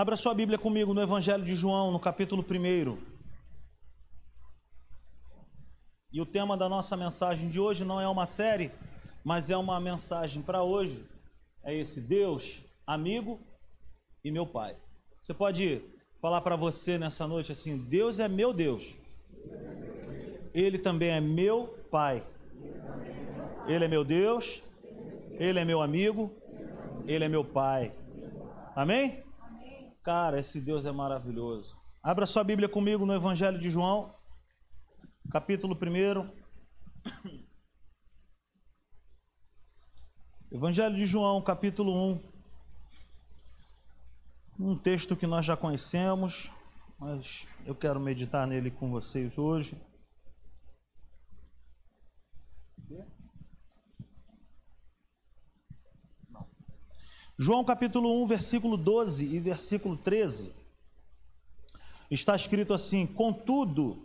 Abra sua Bíblia comigo no Evangelho de João, no capítulo 1. E o tema da nossa mensagem de hoje não é uma série, mas é uma mensagem para hoje. É esse: Deus, amigo e meu Pai. Você pode falar para você nessa noite assim: Deus é meu Deus. Ele também é meu Pai. Ele é meu Deus. Ele é meu amigo. Ele é meu Pai. Amém? Cara, esse Deus é maravilhoso. Abra sua Bíblia comigo no Evangelho de João, capítulo 1. Evangelho de João, capítulo 1. Um texto que nós já conhecemos, mas eu quero meditar nele com vocês hoje. João capítulo 1, versículo 12 e versículo 13. Está escrito assim: Contudo,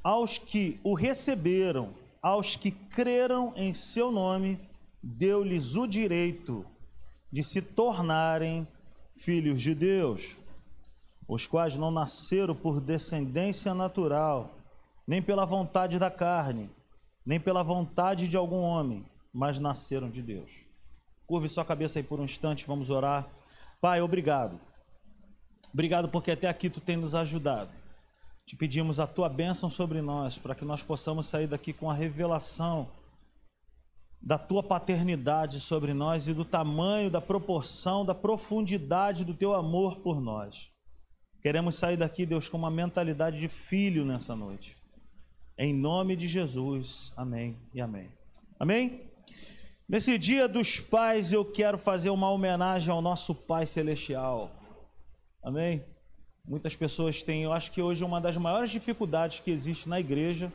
aos que o receberam, aos que creram em seu nome, deu-lhes o direito de se tornarem filhos de Deus, os quais não nasceram por descendência natural, nem pela vontade da carne, nem pela vontade de algum homem, mas nasceram de Deus. Curve sua cabeça aí por um instante, vamos orar. Pai, obrigado. Obrigado porque até aqui tu tem nos ajudado. Te pedimos a tua bênção sobre nós, para que nós possamos sair daqui com a revelação da tua paternidade sobre nós e do tamanho, da proporção, da profundidade do teu amor por nós. Queremos sair daqui, Deus, com uma mentalidade de filho nessa noite. Em nome de Jesus. Amém e amém. Amém? Nesse dia dos pais, eu quero fazer uma homenagem ao nosso Pai Celestial. Amém? Muitas pessoas têm, eu acho que hoje uma das maiores dificuldades que existe na igreja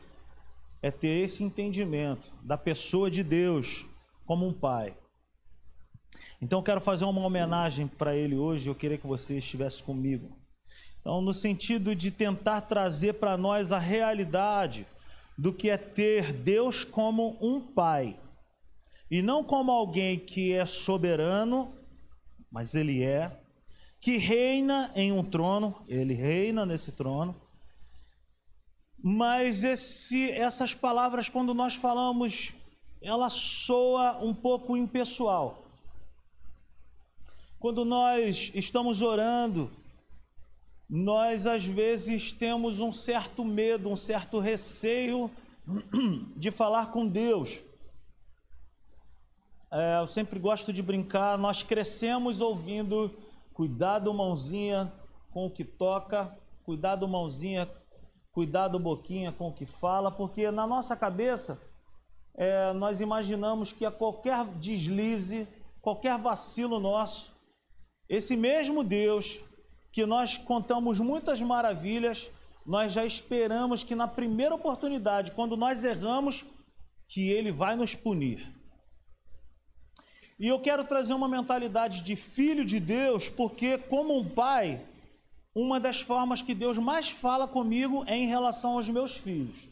é ter esse entendimento da pessoa de Deus como um pai. Então eu quero fazer uma homenagem para ele hoje, eu queria que você estivesse comigo. Então, no sentido de tentar trazer para nós a realidade do que é ter Deus como um pai e não como alguém que é soberano, mas ele é, que reina em um trono, ele reina nesse trono. Mas esse, essas palavras, quando nós falamos, ela soa um pouco impessoal. Quando nós estamos orando, nós às vezes temos um certo medo, um certo receio de falar com Deus. É, eu sempre gosto de brincar. Nós crescemos ouvindo: cuidado, mãozinha, com o que toca, cuidado, mãozinha, cuidado, boquinha, com o que fala, porque na nossa cabeça é, nós imaginamos que a qualquer deslize, qualquer vacilo nosso, esse mesmo Deus que nós contamos muitas maravilhas, nós já esperamos que na primeira oportunidade, quando nós erramos, que ele vai nos punir. E eu quero trazer uma mentalidade de filho de Deus, porque, como um pai, uma das formas que Deus mais fala comigo é em relação aos meus filhos,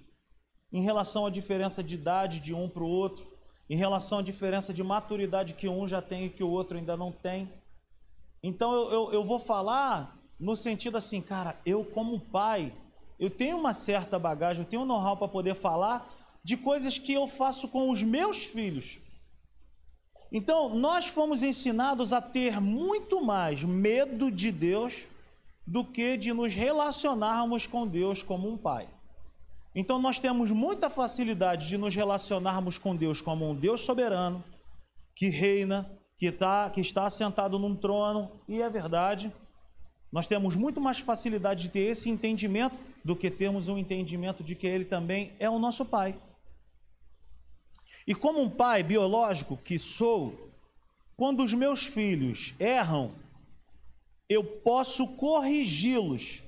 em relação à diferença de idade de um para o outro, em relação à diferença de maturidade que um já tem e que o outro ainda não tem. Então eu, eu, eu vou falar no sentido assim, cara, eu como pai, eu tenho uma certa bagagem, eu tenho um know-how para poder falar de coisas que eu faço com os meus filhos. Então, nós fomos ensinados a ter muito mais medo de Deus do que de nos relacionarmos com Deus como um pai. Então, nós temos muita facilidade de nos relacionarmos com Deus como um Deus soberano, que reina, que, tá, que está sentado num trono, e é verdade. Nós temos muito mais facilidade de ter esse entendimento do que termos um entendimento de que Ele também é o nosso Pai. E como um pai biológico que sou, quando os meus filhos erram, eu posso corrigi-los,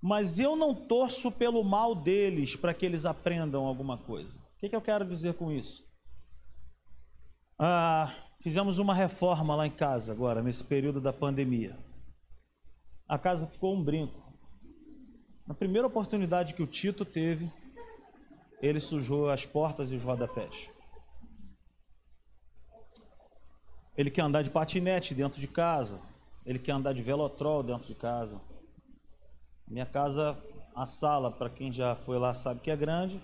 mas eu não torço pelo mal deles para que eles aprendam alguma coisa. O que, que eu quero dizer com isso? Ah, fizemos uma reforma lá em casa agora, nesse período da pandemia. A casa ficou um brinco. Na primeira oportunidade que o Tito teve, ele sujou as portas e os rodapés. Ele quer andar de patinete dentro de casa. ele quer andar de velotrol dentro de casa. Minha casa, a sala, para quem já foi lá sabe que é grande,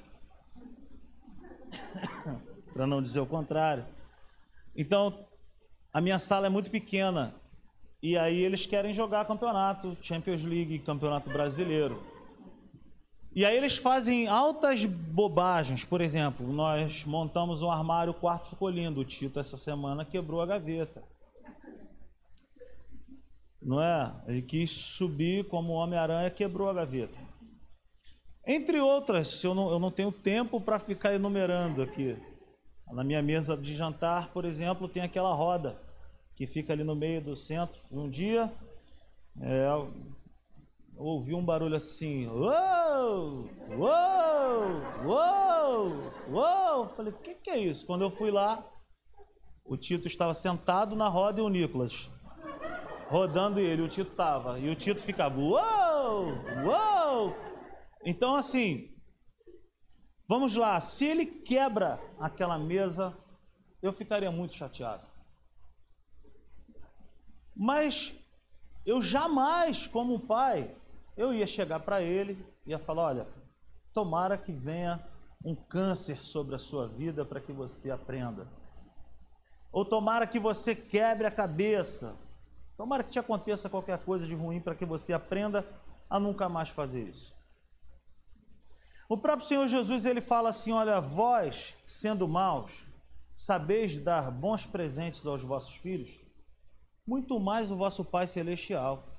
para não dizer o contrário. Então, a minha sala é muito pequena e aí eles querem jogar campeonato, Champions League, Campeonato Brasileiro. E aí eles fazem altas bobagens. Por exemplo, nós montamos um armário, o quarto ficou lindo. O Tito essa semana quebrou a gaveta. Não é? Ele quis subir como Homem-Aranha quebrou a gaveta. Entre outras, eu não, eu não tenho tempo para ficar enumerando aqui. Na minha mesa de jantar, por exemplo, tem aquela roda que fica ali no meio do centro. Um dia, é, ouvi um barulho assim, uou, uou, uou, uou. Falei, o que, que é isso? Quando eu fui lá, o Tito estava sentado na roda e o Nicolas rodando ele, o Tito estava. E o Tito ficava, uou, uou. Então, assim, vamos lá, se ele quebra aquela mesa, eu ficaria muito chateado. Mas eu jamais, como pai, eu ia chegar para ele e ia falar: olha, tomara que venha um câncer sobre a sua vida para que você aprenda. Ou tomara que você quebre a cabeça. Tomara que te aconteça qualquer coisa de ruim para que você aprenda a nunca mais fazer isso. O próprio Senhor Jesus ele fala assim: olha, vós, sendo maus, sabeis dar bons presentes aos vossos filhos, muito mais o vosso Pai Celestial.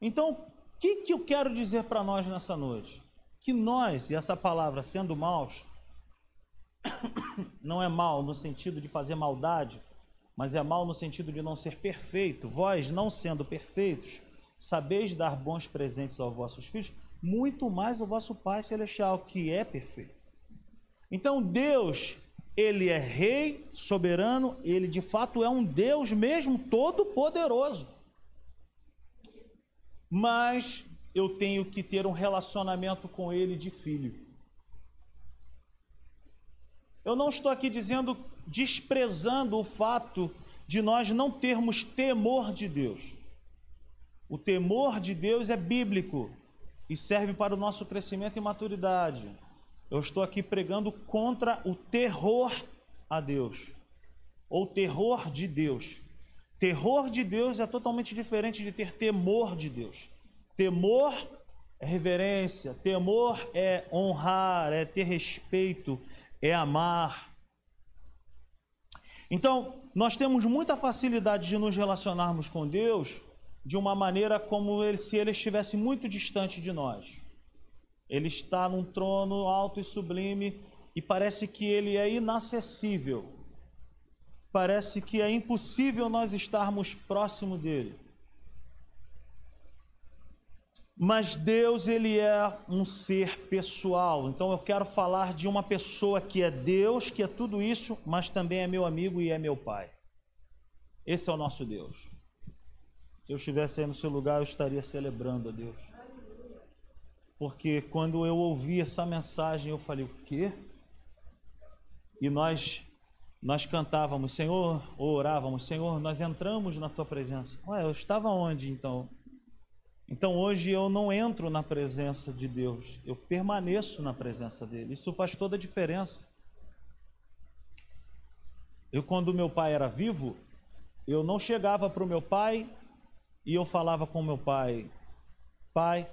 Então, o que, que eu quero dizer para nós nessa noite? Que nós, e essa palavra sendo maus, não é mal no sentido de fazer maldade, mas é mal no sentido de não ser perfeito. Vós, não sendo perfeitos, sabeis dar bons presentes aos vossos filhos, muito mais o vosso Pai Celestial, que é perfeito. Então, Deus ele é rei, soberano, ele de fato é um Deus mesmo todo-poderoso. Mas eu tenho que ter um relacionamento com ele de filho. Eu não estou aqui dizendo, desprezando o fato de nós não termos temor de Deus. O temor de Deus é bíblico e serve para o nosso crescimento e maturidade. Eu estou aqui pregando contra o terror a Deus, ou terror de Deus. Terror de Deus é totalmente diferente de ter temor de Deus. Temor é reverência, temor é honrar, é ter respeito, é amar. Então, nós temos muita facilidade de nos relacionarmos com Deus de uma maneira como ele, se ele estivesse muito distante de nós. Ele está num trono alto e sublime e parece que ele é inacessível. Parece que é impossível nós estarmos próximo dele. Mas Deus, ele é um ser pessoal. Então eu quero falar de uma pessoa que é Deus, que é tudo isso, mas também é meu amigo e é meu pai. Esse é o nosso Deus. Se eu estivesse aí no seu lugar, eu estaria celebrando a Deus. Porque quando eu ouvi essa mensagem, eu falei: "O quê?" E nós nós cantávamos, Senhor, ou orávamos, Senhor, nós entramos na tua presença. Ué, eu estava onde então? Então hoje eu não entro na presença de Deus, eu permaneço na presença dele. Isso faz toda a diferença. Eu, quando meu pai era vivo, eu não chegava para o meu pai e eu falava com meu pai: Pai,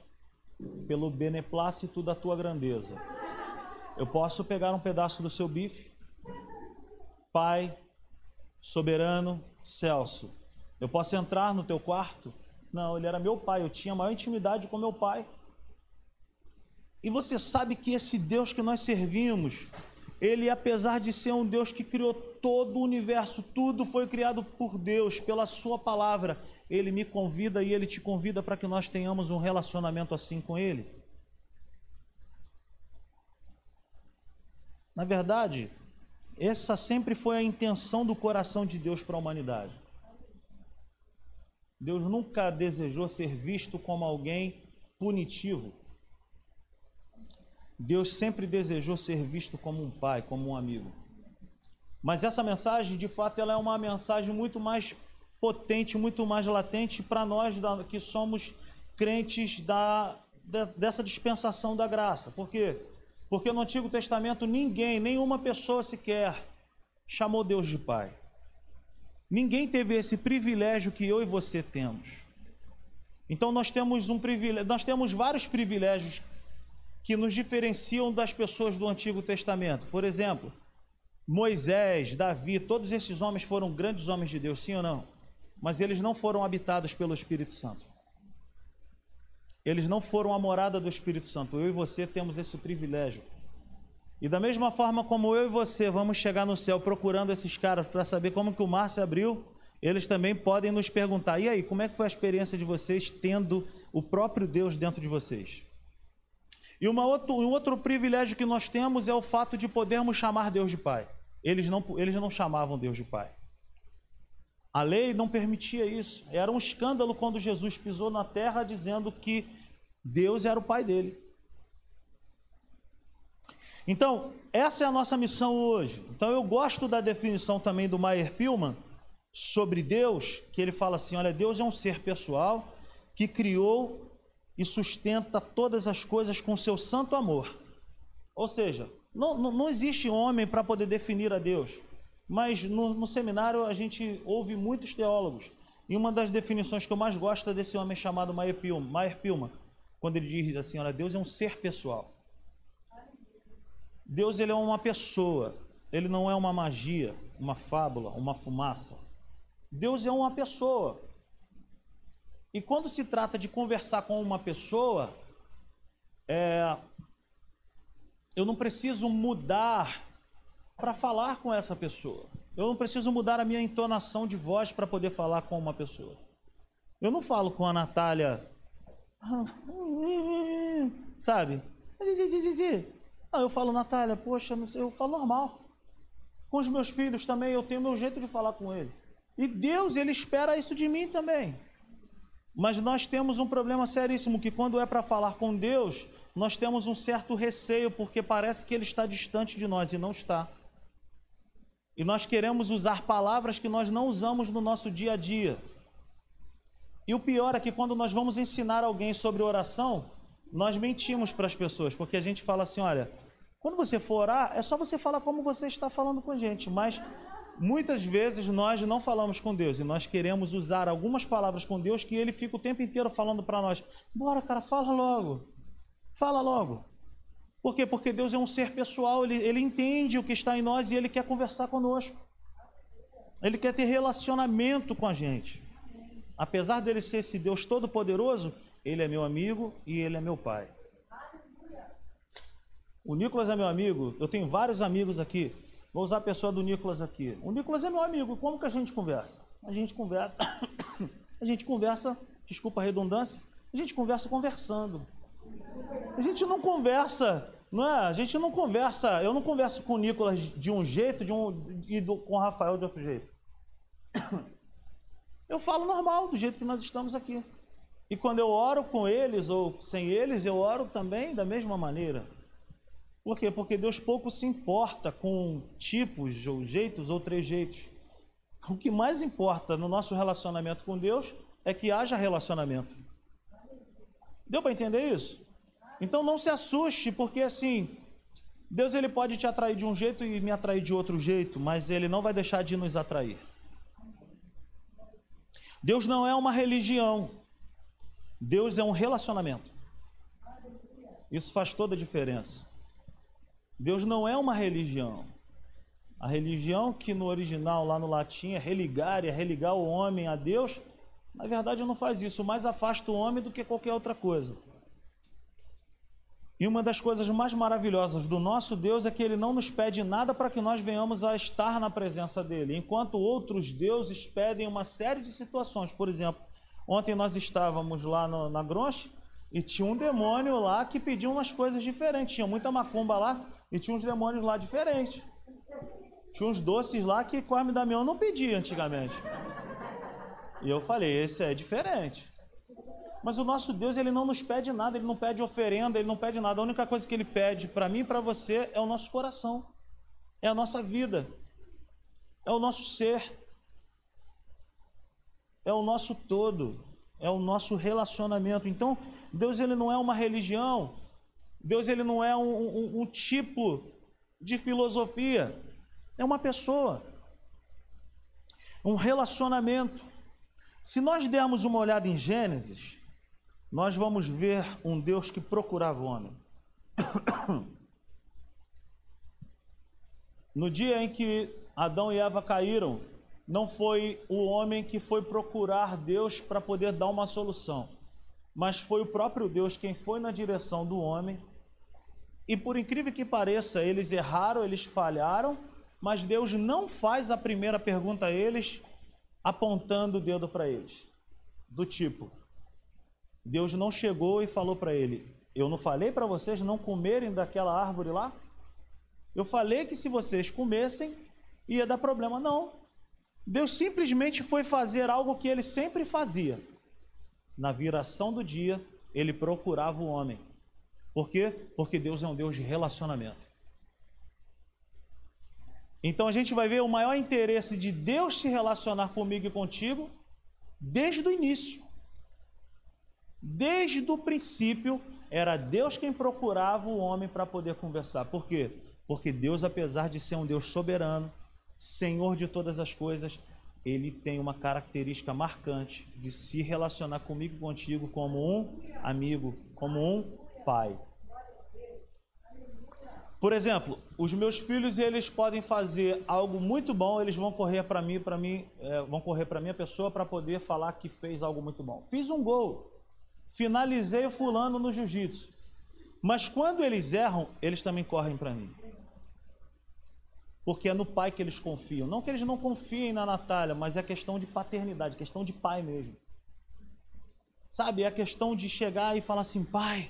pelo beneplácito da tua grandeza. Eu posso pegar um pedaço do seu bife, Pai, soberano, Celso. Eu posso entrar no teu quarto? Não, ele era meu pai, eu tinha maior intimidade com meu pai. E você sabe que esse Deus que nós servimos, ele, apesar de ser um Deus que criou todo o universo, tudo foi criado por Deus, pela Sua palavra, ele me convida e ele te convida para que nós tenhamos um relacionamento assim com ele. Na verdade, essa sempre foi a intenção do coração de Deus para a humanidade. Deus nunca desejou ser visto como alguém punitivo. Deus sempre desejou ser visto como um pai, como um amigo. Mas essa mensagem, de fato, ela é uma mensagem muito mais potente, muito mais latente para nós que somos crentes da, dessa dispensação da graça. Por quê? Porque no Antigo Testamento ninguém, nenhuma pessoa sequer chamou Deus de Pai. Ninguém teve esse privilégio que eu e você temos. Então nós temos um privilégio, nós temos vários privilégios que nos diferenciam das pessoas do Antigo Testamento. Por exemplo, Moisés, Davi, todos esses homens foram grandes homens de Deus, sim ou não? Mas eles não foram habitados pelo Espírito Santo. Eles não foram a morada do Espírito Santo. Eu e você temos esse privilégio. E da mesma forma como eu e você vamos chegar no céu procurando esses caras para saber como que o mar se abriu, eles também podem nos perguntar: e aí, como é que foi a experiência de vocês tendo o próprio Deus dentro de vocês? E uma outro, um outro privilégio que nós temos é o fato de podermos chamar Deus de Pai. Eles não, eles não chamavam Deus de Pai. A lei não permitia isso. Era um escândalo quando Jesus pisou na terra dizendo que Deus era o Pai dele. Então, essa é a nossa missão hoje. Então, eu gosto da definição também do Mayer Pillman sobre Deus, que ele fala assim: olha, Deus é um ser pessoal que criou e sustenta todas as coisas com seu santo amor. Ou seja, não, não, não existe homem para poder definir a Deus, mas no, no, seminário a gente ouve muitos teólogos, e uma das definições que eu mais gosto é desse homem chamado Mayer Pilma, Mayer quando ele diz assim: olha, Deus é um ser pessoal. Deus ele é uma pessoa, ele não é uma magia, uma fábula, uma fumaça. Deus é uma pessoa. E quando se trata de conversar com uma pessoa, é, eu não preciso mudar para falar com essa pessoa. Eu não preciso mudar a minha entonação de voz para poder falar com uma pessoa. Eu não falo com a Natália, sabe? Não, eu falo, Natália, poxa, eu falo normal. Com os meus filhos também, eu tenho meu jeito de falar com eles. E Deus, Ele espera isso de mim também. Mas nós temos um problema seríssimo, que quando é para falar com Deus, nós temos um certo receio, porque parece que Ele está distante de nós, e não está. E nós queremos usar palavras que nós não usamos no nosso dia a dia. E o pior é que quando nós vamos ensinar alguém sobre oração, nós mentimos para as pessoas, porque a gente fala assim: olha, quando você for orar, é só você falar como você está falando com a gente, mas Muitas vezes nós não falamos com Deus e nós queremos usar algumas palavras com Deus que ele fica o tempo inteiro falando para nós. Bora, cara, fala logo. Fala logo. Por quê? Porque Deus é um ser pessoal, ele, ele entende o que está em nós e ele quer conversar conosco. Ele quer ter relacionamento com a gente. Apesar dele ser esse Deus todo-poderoso, ele é meu amigo e ele é meu pai. O Nicolas é meu amigo, eu tenho vários amigos aqui. Vou usar a pessoa do Nicolas aqui. O Nicolas é meu amigo. Como que a gente conversa? A gente conversa. a gente conversa, desculpa a redundância, a gente conversa conversando. A gente não conversa, não é? A gente não conversa. Eu não converso com o Nicolas de um jeito de um, e do, com o Rafael de outro jeito. Eu falo normal, do jeito que nós estamos aqui. E quando eu oro com eles ou sem eles, eu oro também da mesma maneira. Por quê? Porque Deus pouco se importa com tipos, ou jeitos ou trejeitos. O que mais importa no nosso relacionamento com Deus é que haja relacionamento. Deu para entender isso? Então não se assuste, porque assim, Deus ele pode te atrair de um jeito e me atrair de outro jeito, mas ele não vai deixar de nos atrair. Deus não é uma religião. Deus é um relacionamento. Isso faz toda a diferença. Deus não é uma religião. A religião que no original, lá no latim, é religar, é religar o homem a Deus, na verdade não faz isso, mais afasta o homem do que qualquer outra coisa. E uma das coisas mais maravilhosas do nosso Deus é que ele não nos pede nada para que nós venhamos a estar na presença dele, enquanto outros deuses pedem uma série de situações. Por exemplo, ontem nós estávamos lá no, na Gronche e tinha um demônio lá que pedia umas coisas diferentes, tinha muita macumba lá. E tinha uns demônios lá diferentes. Tinha uns doces lá que Corme Damião não pedia antigamente. E eu falei, esse é diferente. Mas o nosso Deus, ele não nos pede nada, ele não pede oferenda, ele não pede nada. A única coisa que ele pede para mim e para você é o nosso coração. É a nossa vida. É o nosso ser. é o nosso todo, é o nosso relacionamento. Então, Deus ele não é uma religião, Deus ele não é um, um, um tipo de filosofia, é uma pessoa, um relacionamento. Se nós dermos uma olhada em Gênesis, nós vamos ver um Deus que procurava o homem. No dia em que Adão e Eva caíram, não foi o homem que foi procurar Deus para poder dar uma solução, mas foi o próprio Deus quem foi na direção do homem. E por incrível que pareça, eles erraram, eles falharam, mas Deus não faz a primeira pergunta a eles apontando o dedo para eles. Do tipo, Deus não chegou e falou para ele: Eu não falei para vocês não comerem daquela árvore lá? Eu falei que se vocês comessem, ia dar problema. Não. Deus simplesmente foi fazer algo que ele sempre fazia. Na viração do dia, ele procurava o homem. Por quê? Porque Deus é um Deus de relacionamento. Então a gente vai ver o maior interesse de Deus se relacionar comigo e contigo desde o início. Desde o princípio, era Deus quem procurava o homem para poder conversar. Por quê? Porque Deus, apesar de ser um Deus soberano, Senhor de todas as coisas, ele tem uma característica marcante de se relacionar comigo e contigo como um amigo, como um pai. Por exemplo, os meus filhos eles podem fazer algo muito bom, eles vão correr para mim, para mim, é, vão correr para minha pessoa para poder falar que fez algo muito bom. Fiz um gol, finalizei o fulano no jiu-jitsu. Mas quando eles erram, eles também correm para mim. Porque é no pai que eles confiam. Não que eles não confiem na Natália, mas é questão de paternidade, questão de pai mesmo. Sabe, é a questão de chegar e falar assim, pai,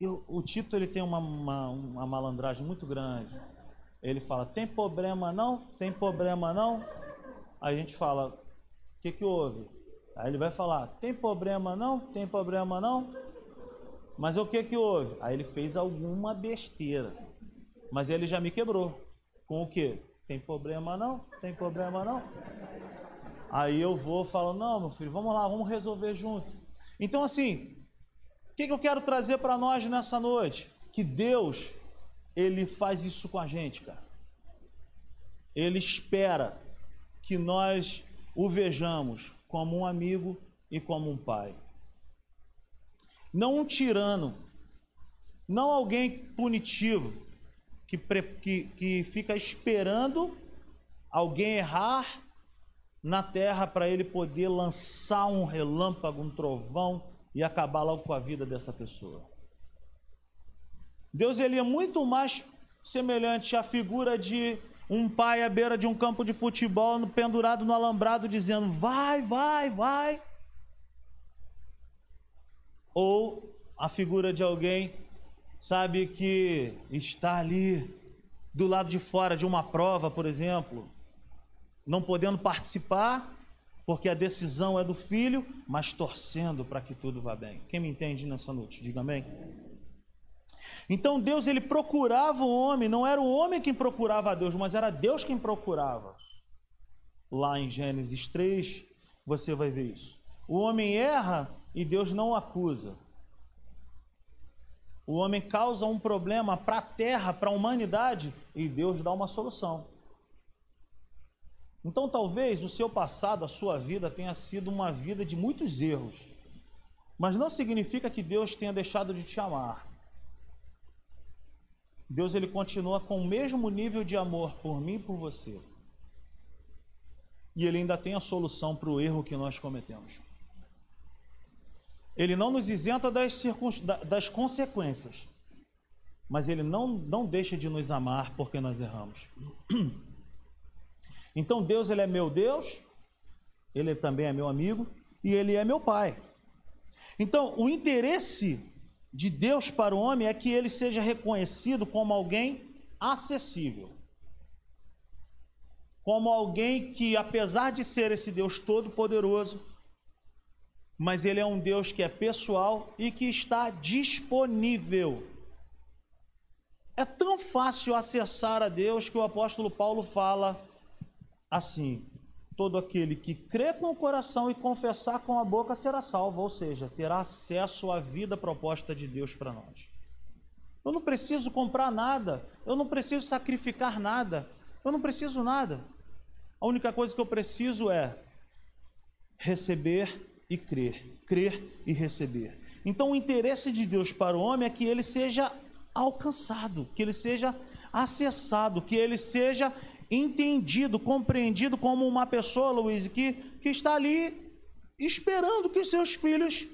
eu, o Tito ele tem uma, uma, uma malandragem muito grande. Ele fala, tem problema não? Tem problema não? Aí a gente fala, o que, que houve? Aí ele vai falar, tem problema não? Tem problema não? Mas o que que houve? Aí ele fez alguma besteira. Mas ele já me quebrou. Com o que? Tem problema não? Tem problema não? Aí eu vou falo, não, meu filho, vamos lá, vamos resolver junto. Então assim, que, que eu quero trazer para nós nessa noite? Que Deus, Ele faz isso com a gente, cara. Ele espera que nós o vejamos como um amigo e como um pai. Não um tirano, não alguém punitivo, que, que, que fica esperando alguém errar na terra para ele poder lançar um relâmpago, um trovão e acabar logo com a vida dessa pessoa. Deus ele é muito mais semelhante à figura de um pai à beira de um campo de futebol, pendurado no alambrado, dizendo: vai, vai, vai. Ou a figura de alguém, sabe, que está ali do lado de fora de uma prova, por exemplo, não podendo participar, porque a decisão é do filho, mas torcendo para que tudo vá bem. Quem me entende nessa noite? Diga amém. Então Deus ele procurava o homem, não era o homem quem procurava a Deus, mas era Deus quem procurava. Lá em Gênesis 3, você vai ver isso. O homem erra e Deus não o acusa. O homem causa um problema para a terra, para a humanidade, e Deus dá uma solução. Então, talvez o seu passado, a sua vida, tenha sido uma vida de muitos erros, mas não significa que Deus tenha deixado de te amar. Deus ele continua com o mesmo nível de amor por mim e por você. E ele ainda tem a solução para o erro que nós cometemos. Ele não nos isenta das, das consequências, mas ele não, não deixa de nos amar porque nós erramos. Então Deus ele é meu Deus, ele também é meu amigo e ele é meu pai. Então o interesse de Deus para o homem é que ele seja reconhecido como alguém acessível. Como alguém que, apesar de ser esse Deus todo-poderoso, mas ele é um Deus que é pessoal e que está disponível. É tão fácil acessar a Deus que o apóstolo Paulo fala assim: todo aquele que crê com o coração e confessar com a boca será salvo, ou seja, terá acesso à vida proposta de Deus para nós. Eu não preciso comprar nada, eu não preciso sacrificar nada, eu não preciso nada. A única coisa que eu preciso é receber e crer, crer e receber. Então, o interesse de Deus para o homem é que ele seja alcançado, que ele seja acessado, que ele seja entendido, compreendido como uma pessoa, Luiz, que, que está ali esperando que seus filhos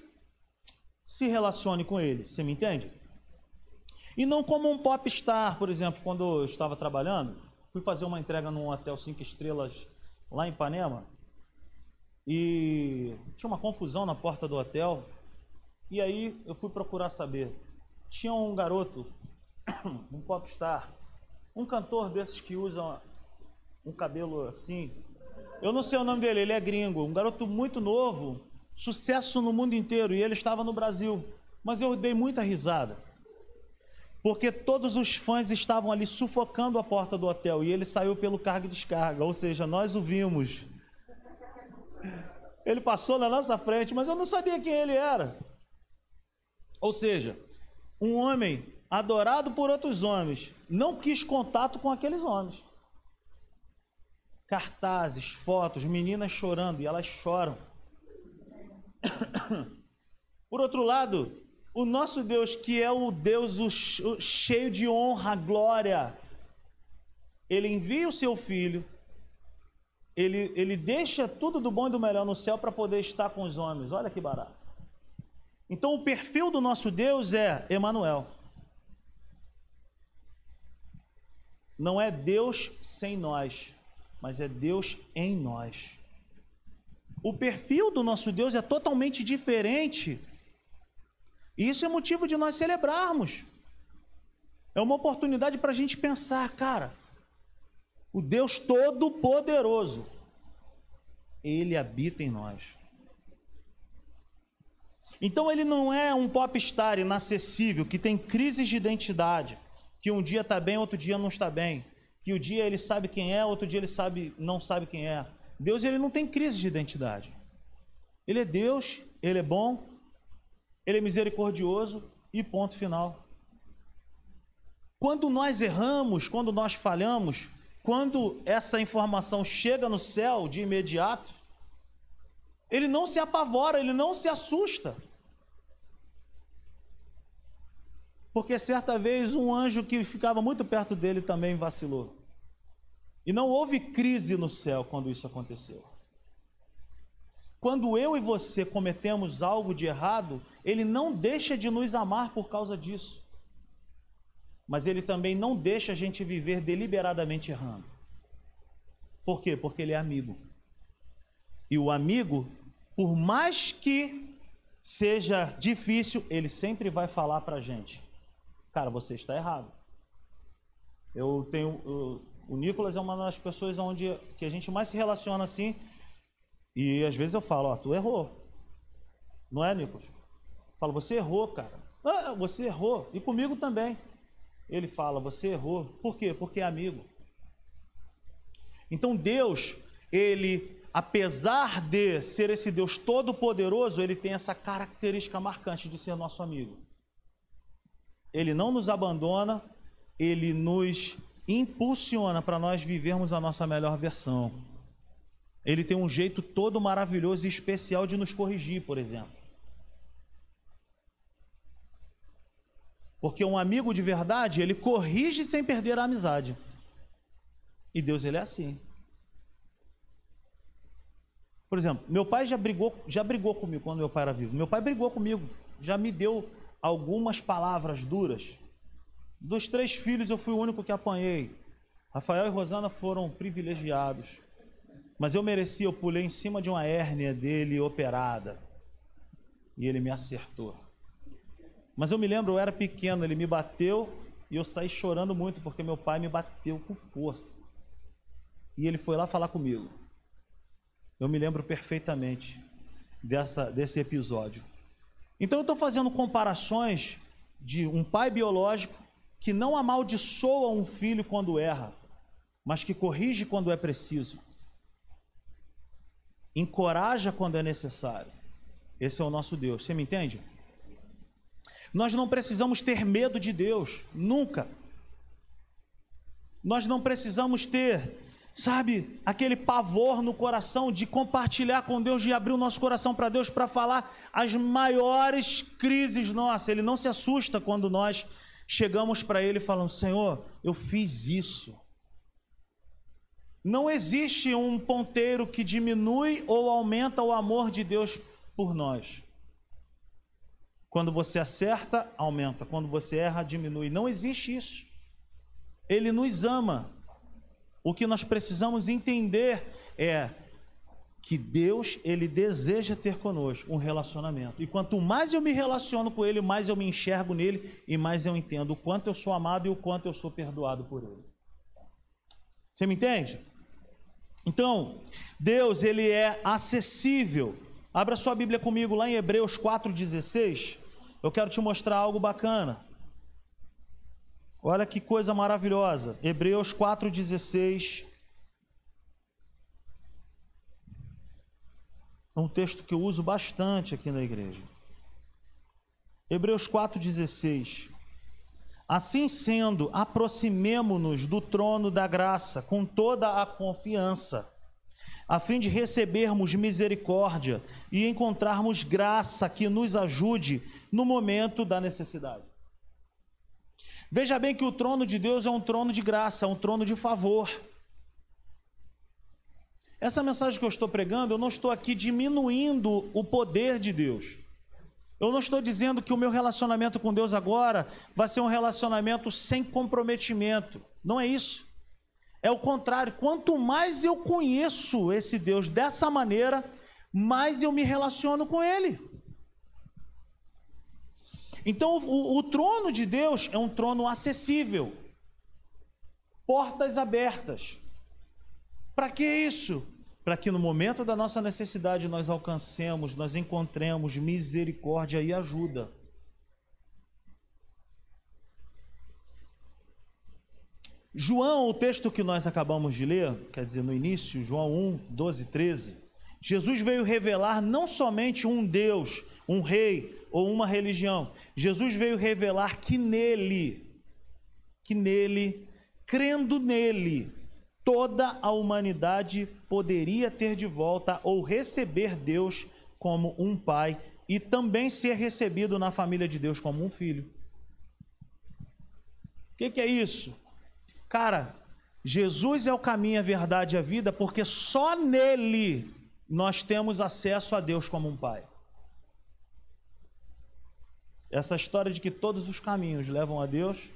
se relacionem com ele. Você me entende? E não como um popstar, por exemplo, quando eu estava trabalhando, fui fazer uma entrega num hotel cinco estrelas lá em Ipanema e tinha uma confusão na porta do hotel. E aí eu fui procurar saber. Tinha um garoto, um popstar, um cantor desses que usam um cabelo assim. Eu não sei o nome dele, ele é gringo, um garoto muito novo, sucesso no mundo inteiro, e ele estava no Brasil. Mas eu dei muita risada. Porque todos os fãs estavam ali sufocando a porta do hotel e ele saiu pelo cargo e descarga, ou seja, nós o vimos. Ele passou na nossa frente, mas eu não sabia quem ele era. Ou seja, um homem adorado por outros homens não quis contato com aqueles homens cartazes, fotos, meninas chorando e elas choram. Por outro lado, o nosso Deus, que é o Deus cheio de honra, glória, ele envia o seu filho, ele, ele deixa tudo do bom e do melhor no céu para poder estar com os homens. Olha que barato. Então, o perfil do nosso Deus é Emanuel. Não é Deus sem nós mas é Deus em nós. O perfil do nosso Deus é totalmente diferente. E isso é motivo de nós celebrarmos. É uma oportunidade para a gente pensar, cara, o Deus Todo-Poderoso, Ele habita em nós. Então ele não é um popstar inacessível que tem crises de identidade, que um dia está bem, outro dia não está bem que o dia ele sabe quem é, outro dia ele sabe não sabe quem é. Deus ele não tem crise de identidade. Ele é Deus, ele é bom, ele é misericordioso e ponto final. Quando nós erramos, quando nós falhamos, quando essa informação chega no céu de imediato, ele não se apavora, ele não se assusta. Porque certa vez um anjo que ficava muito perto dele também vacilou. E não houve crise no céu quando isso aconteceu. Quando eu e você cometemos algo de errado, ele não deixa de nos amar por causa disso. Mas ele também não deixa a gente viver deliberadamente errando. Por quê? Porque ele é amigo. E o amigo, por mais que seja difícil, ele sempre vai falar para a gente: cara, você está errado. Eu tenho. Eu, o Nicolas é uma das pessoas onde que a gente mais se relaciona assim. E às vezes eu falo, ó, tu errou. Não é, Nicolas? Eu falo, você errou, cara. Ah, você errou. E comigo também. Ele fala, você errou. Por quê? Porque é amigo. Então Deus, ele, apesar de ser esse Deus todo-poderoso, ele tem essa característica marcante de ser nosso amigo. Ele não nos abandona, ele nos impulsiona para nós vivermos a nossa melhor versão. Ele tem um jeito todo maravilhoso e especial de nos corrigir, por exemplo. Porque um amigo de verdade, ele corrige sem perder a amizade. E Deus, ele é assim. Por exemplo, meu pai já brigou, já brigou comigo quando meu pai era vivo. Meu pai brigou comigo, já me deu algumas palavras duras. Dos três filhos, eu fui o único que apanhei. Rafael e Rosana foram privilegiados. Mas eu merecia, eu pulei em cima de uma hérnia dele operada. E ele me acertou. Mas eu me lembro, eu era pequeno, ele me bateu e eu saí chorando muito porque meu pai me bateu com força. E ele foi lá falar comigo. Eu me lembro perfeitamente dessa, desse episódio. Então eu estou fazendo comparações de um pai biológico que não amaldiçoa um filho quando erra, mas que corrige quando é preciso. encoraja quando é necessário. Esse é o nosso Deus. Você me entende? Nós não precisamos ter medo de Deus, nunca. Nós não precisamos ter, sabe, aquele pavor no coração de compartilhar com Deus, de abrir o nosso coração para Deus para falar as maiores crises nossas. Ele não se assusta quando nós chegamos para Ele falamos: Senhor, eu fiz isso. Não existe um ponteiro que diminui ou aumenta o amor de Deus por nós. Quando você acerta, aumenta. Quando você erra, diminui. Não existe isso. Ele nos ama. O que nós precisamos entender é que Deus, ele deseja ter conosco um relacionamento. E quanto mais eu me relaciono com ele, mais eu me enxergo nele e mais eu entendo o quanto eu sou amado e o quanto eu sou perdoado por ele. Você me entende? Então, Deus, ele é acessível. Abra sua Bíblia comigo lá em Hebreus 4:16. Eu quero te mostrar algo bacana. Olha que coisa maravilhosa. Hebreus 4:16. É um texto que eu uso bastante aqui na igreja. Hebreus 4:16. Assim sendo, aproximemo-nos do trono da graça com toda a confiança, a fim de recebermos misericórdia e encontrarmos graça que nos ajude no momento da necessidade. Veja bem que o trono de Deus é um trono de graça, um trono de favor. Essa mensagem que eu estou pregando, eu não estou aqui diminuindo o poder de Deus. Eu não estou dizendo que o meu relacionamento com Deus agora vai ser um relacionamento sem comprometimento. Não é isso. É o contrário. Quanto mais eu conheço esse Deus dessa maneira, mais eu me relaciono com Ele. Então, o, o trono de Deus é um trono acessível, portas abertas. Para que isso? para que no momento da nossa necessidade nós alcancemos, nós encontremos misericórdia e ajuda. João, o texto que nós acabamos de ler, quer dizer, no início, João 1, 12, 13, Jesus veio revelar não somente um Deus, um rei ou uma religião, Jesus veio revelar que nele, que nele, crendo nele, toda a humanidade poderia ter de volta ou receber Deus como um pai e também ser recebido na família de Deus como um filho. O que, que, é isso? Cara, Jesus é o caminho, a verdade e a vida, porque só nele nós temos acesso a Deus como um pai. Essa história de que todos os caminhos levam a Deus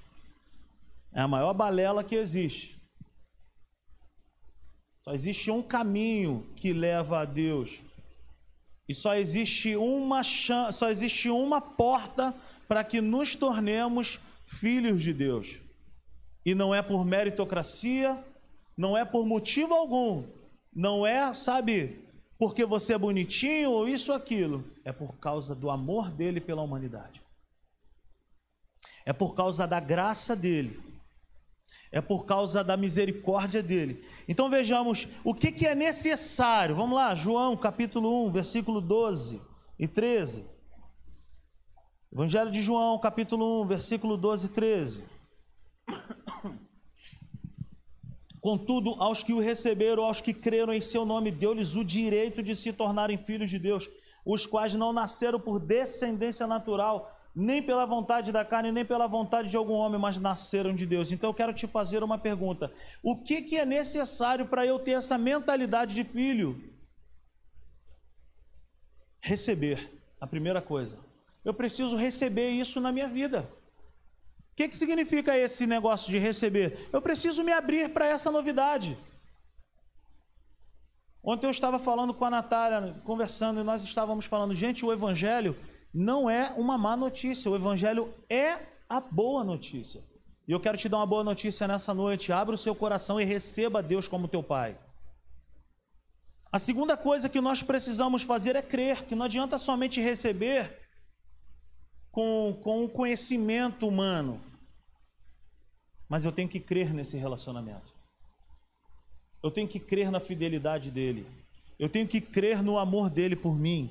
é a maior balela que existe. Só existe um caminho que leva a Deus. E só existe uma chance, só existe uma porta para que nos tornemos filhos de Deus. E não é por meritocracia, não é por motivo algum. Não é, sabe, porque você é bonitinho ou isso ou aquilo. É por causa do amor dele pela humanidade. É por causa da graça dele é por causa da misericórdia dele. Então vejamos o que, que é necessário. Vamos lá, João capítulo 1, versículo 12 e 13. Evangelho de João, capítulo 1, versículo 12 e 13. Contudo, aos que o receberam, aos que creram em seu nome, deu-lhes o direito de se tornarem filhos de Deus, os quais não nasceram por descendência natural, nem pela vontade da carne, nem pela vontade de algum homem, mas nasceram de Deus. Então eu quero te fazer uma pergunta: o que, que é necessário para eu ter essa mentalidade de filho? Receber, a primeira coisa. Eu preciso receber isso na minha vida. O que, que significa esse negócio de receber? Eu preciso me abrir para essa novidade. Ontem eu estava falando com a Natália, conversando, e nós estávamos falando, gente, o Evangelho não é uma má notícia. O Evangelho é a boa notícia. E eu quero te dar uma boa notícia nessa noite. Abra o seu coração e receba Deus como teu Pai. A segunda coisa que nós precisamos fazer é crer, que não adianta somente receber com, com o conhecimento humano, mas eu tenho que crer nesse relacionamento. Eu tenho que crer na fidelidade dele. Eu tenho que crer no amor dele por mim.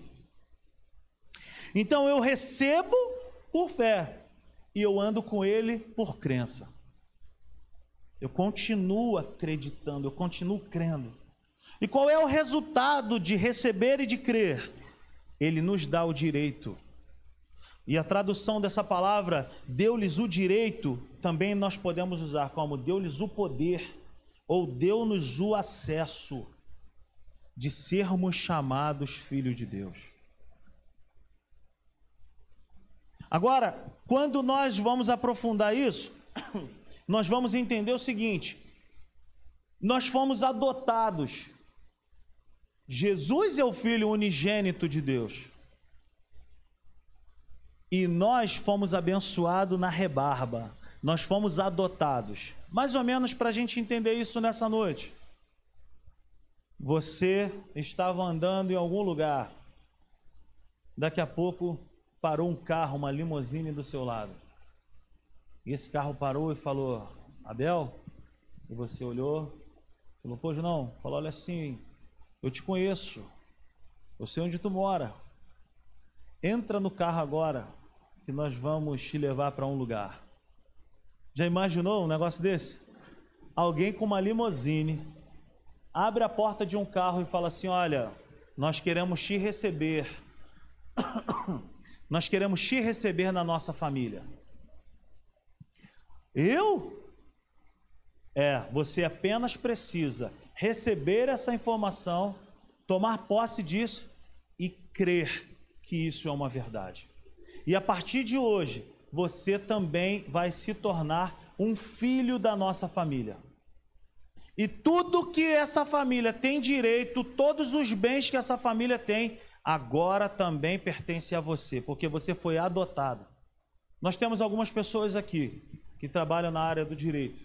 Então eu recebo por fé e eu ando com ele por crença. Eu continuo acreditando, eu continuo crendo. E qual é o resultado de receber e de crer? Ele nos dá o direito. E a tradução dessa palavra, deu-lhes o direito, também nós podemos usar como deu-lhes o poder, ou deu-nos o acesso de sermos chamados filhos de Deus. Agora, quando nós vamos aprofundar isso, nós vamos entender o seguinte: nós fomos adotados. Jesus é o Filho unigênito de Deus. E nós fomos abençoados na rebarba. Nós fomos adotados. Mais ou menos para a gente entender isso nessa noite. Você estava andando em algum lugar. Daqui a pouco parou um carro, uma limusine do seu lado. E esse carro parou e falou: Abel? E você olhou, falou: Pô, não. Falou: Olha assim, eu te conheço, eu sei onde tu mora. Entra no carro agora, que nós vamos te levar para um lugar. Já imaginou um negócio desse? Alguém com uma limusine abre a porta de um carro e fala assim: Olha, nós queremos te receber. nós queremos te receber na nossa família. Eu? É, você apenas precisa receber essa informação, tomar posse disso e crer que isso é uma verdade. E a partir de hoje, você também vai se tornar um filho da nossa família. E tudo que essa família tem direito, todos os bens que essa família tem, agora também pertence a você, porque você foi adotado. Nós temos algumas pessoas aqui que trabalham na área do direito.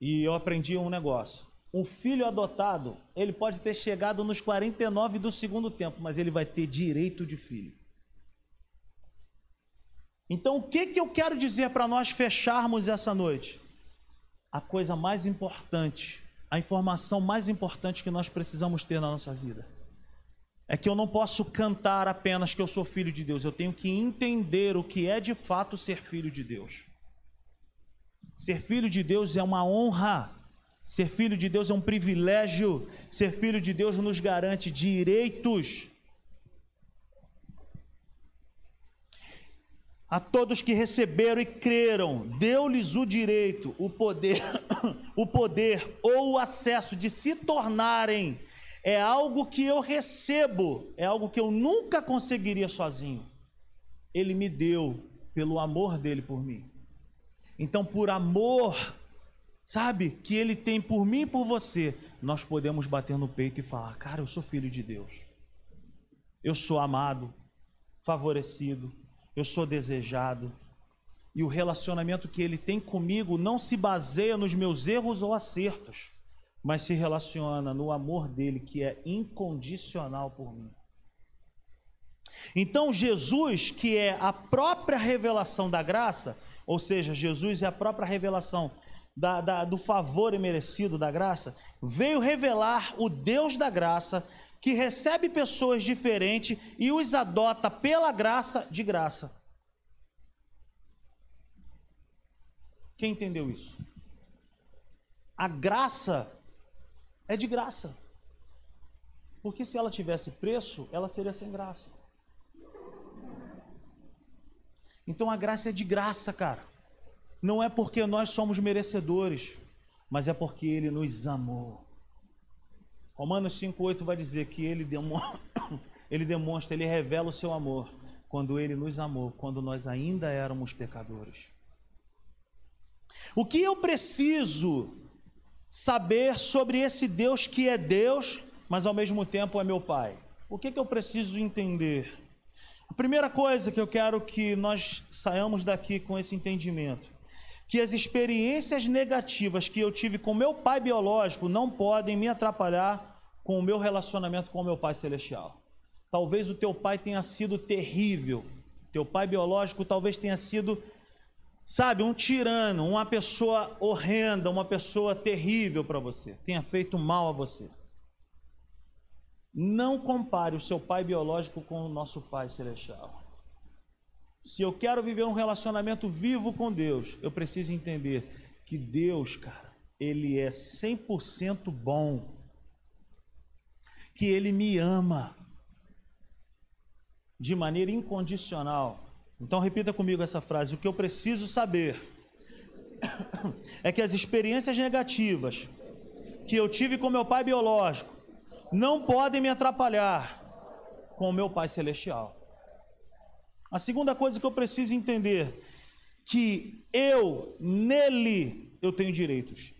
E eu aprendi um negócio. Um filho adotado, ele pode ter chegado nos 49 do segundo tempo, mas ele vai ter direito de filho. Então, o que, que eu quero dizer para nós fecharmos essa noite? A coisa mais importante, a informação mais importante que nós precisamos ter na nossa vida é que eu não posso cantar apenas que eu sou filho de Deus, eu tenho que entender o que é de fato ser filho de Deus. Ser filho de Deus é uma honra, ser filho de Deus é um privilégio, ser filho de Deus nos garante direitos. A todos que receberam e creram, deu-lhes o direito, o poder, o poder ou o acesso de se tornarem. É algo que eu recebo, é algo que eu nunca conseguiria sozinho. Ele me deu pelo amor dele por mim. Então, por amor, sabe, que Ele tem por mim e por você, nós podemos bater no peito e falar: Cara, eu sou filho de Deus. Eu sou amado, favorecido, eu sou desejado. E o relacionamento que Ele tem comigo não se baseia nos meus erros ou acertos, mas se relaciona no amor dele que é incondicional por mim. Então, Jesus, que é a própria revelação da graça, ou seja, Jesus é a própria revelação da, da, do favor imerecido da graça, veio revelar o Deus da graça que recebe pessoas diferentes e os adota pela graça de graça. Quem entendeu isso? A graça é de graça. Porque se ela tivesse preço, ela seria sem graça. Então a graça é de graça, cara. Não é porque nós somos merecedores, mas é porque Ele nos amou. Romanos 5,8 vai dizer que ele demonstra, ele demonstra, ele revela o seu amor quando ele nos amou, quando nós ainda éramos pecadores. O que eu preciso saber sobre esse Deus que é Deus, mas ao mesmo tempo é meu Pai? O que, que eu preciso entender? A primeira coisa que eu quero que nós saiamos daqui com esse entendimento, que as experiências negativas que eu tive com meu pai biológico não podem me atrapalhar com o meu relacionamento com o meu pai celestial. Talvez o teu pai tenha sido terrível, teu pai biológico talvez tenha sido, sabe, um tirano, uma pessoa horrenda, uma pessoa terrível para você, tenha feito mal a você. Não compare o seu pai biológico com o nosso pai celestial. Se eu quero viver um relacionamento vivo com Deus, eu preciso entender que Deus, cara, ele é 100% bom. Que ele me ama de maneira incondicional. Então repita comigo essa frase: o que eu preciso saber é que as experiências negativas que eu tive com meu pai biológico não podem me atrapalhar com o meu Pai Celestial. A segunda coisa que eu preciso entender que eu nele eu tenho direitos.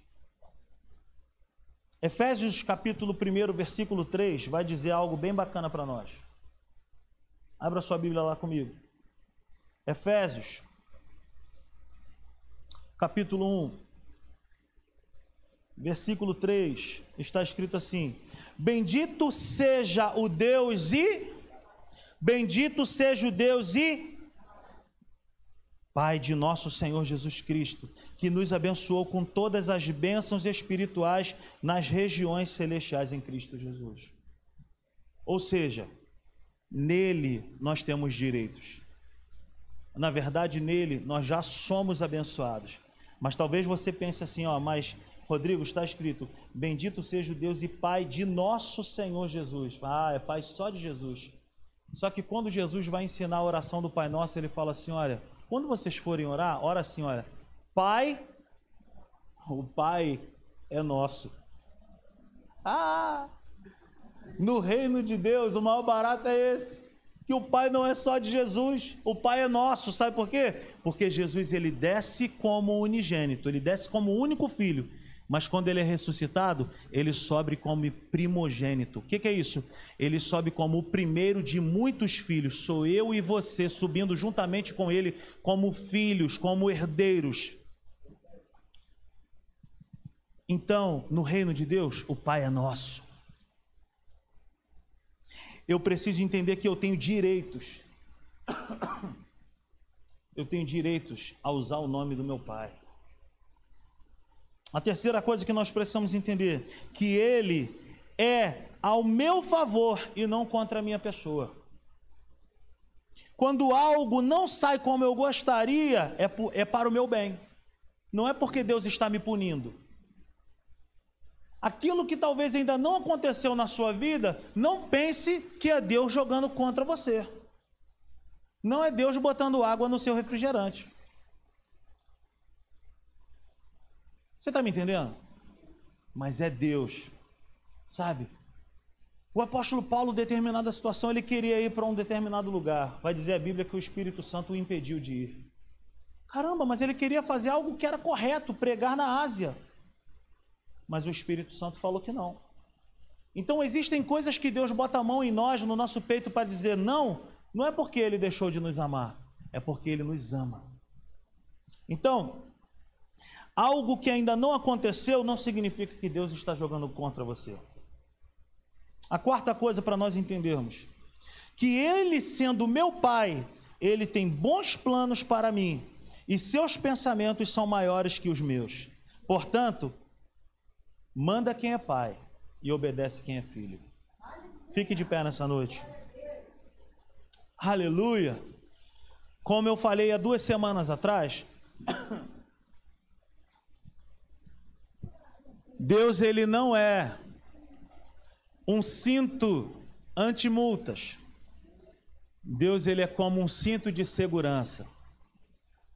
Efésios capítulo 1, versículo 3 vai dizer algo bem bacana para nós. Abra sua Bíblia lá comigo. Efésios capítulo 1, versículo 3, está escrito assim: Bendito seja o Deus e bendito seja o Deus e Pai de nosso Senhor Jesus Cristo, que nos abençoou com todas as bênçãos espirituais nas regiões celestiais em Cristo Jesus. Ou seja, nele nós temos direitos. Na verdade, nele nós já somos abençoados. Mas talvez você pense assim, ó, mas Rodrigo, está escrito: Bendito seja o Deus e Pai de nosso Senhor Jesus. Ah, é Pai só de Jesus. Só que quando Jesus vai ensinar a oração do Pai Nosso, ele fala assim: Olha, quando vocês forem orar, ora assim: Olha, Pai, o Pai é nosso. Ah, no reino de Deus, o maior barato é esse. Que o Pai não é só de Jesus, o Pai é nosso. Sabe por quê? Porque Jesus ele desce como unigênito, ele desce como único filho mas quando ele é ressuscitado, ele sobe como primogênito. O que, que, é isso? Ele sobe como o primeiro de muitos filhos. Sou eu e você subindo juntamente com ele, como filhos, como herdeiros. Então, no reino de Deus, o Pai é nosso. Eu preciso entender que eu tenho direitos. Eu tenho direitos a usar o nome do meu Pai. A terceira coisa que nós precisamos entender, que ele é ao meu favor e não contra a minha pessoa. Quando algo não sai como eu gostaria, é, é para o meu bem. Não é porque Deus está me punindo. Aquilo que talvez ainda não aconteceu na sua vida, não pense que é Deus jogando contra você. Não é Deus botando água no seu refrigerante. Você está me entendendo? Mas é Deus, sabe? O apóstolo Paulo, determinada situação, ele queria ir para um determinado lugar. Vai dizer a Bíblia que o Espírito Santo o impediu de ir. Caramba, mas ele queria fazer algo que era correto, pregar na Ásia. Mas o Espírito Santo falou que não. Então existem coisas que Deus bota a mão em nós, no nosso peito, para dizer não, não é porque ele deixou de nos amar, é porque ele nos ama. Então, Algo que ainda não aconteceu não significa que Deus está jogando contra você. A quarta coisa para nós entendermos: que Ele, sendo meu Pai, Ele tem bons planos para mim e seus pensamentos são maiores que os meus. Portanto, manda quem é pai e obedece quem é filho. Fique de pé nessa noite. Aleluia! Como eu falei há duas semanas atrás. Deus ele não é um cinto anti-multas. Deus ele é como um cinto de segurança.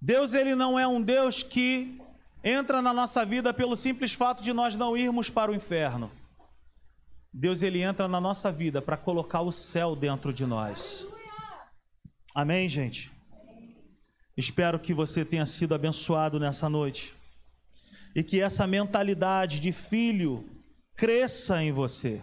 Deus ele não é um Deus que entra na nossa vida pelo simples fato de nós não irmos para o inferno. Deus ele entra na nossa vida para colocar o céu dentro de nós. Amém, gente. Espero que você tenha sido abençoado nessa noite e que essa mentalidade de filho cresça em você.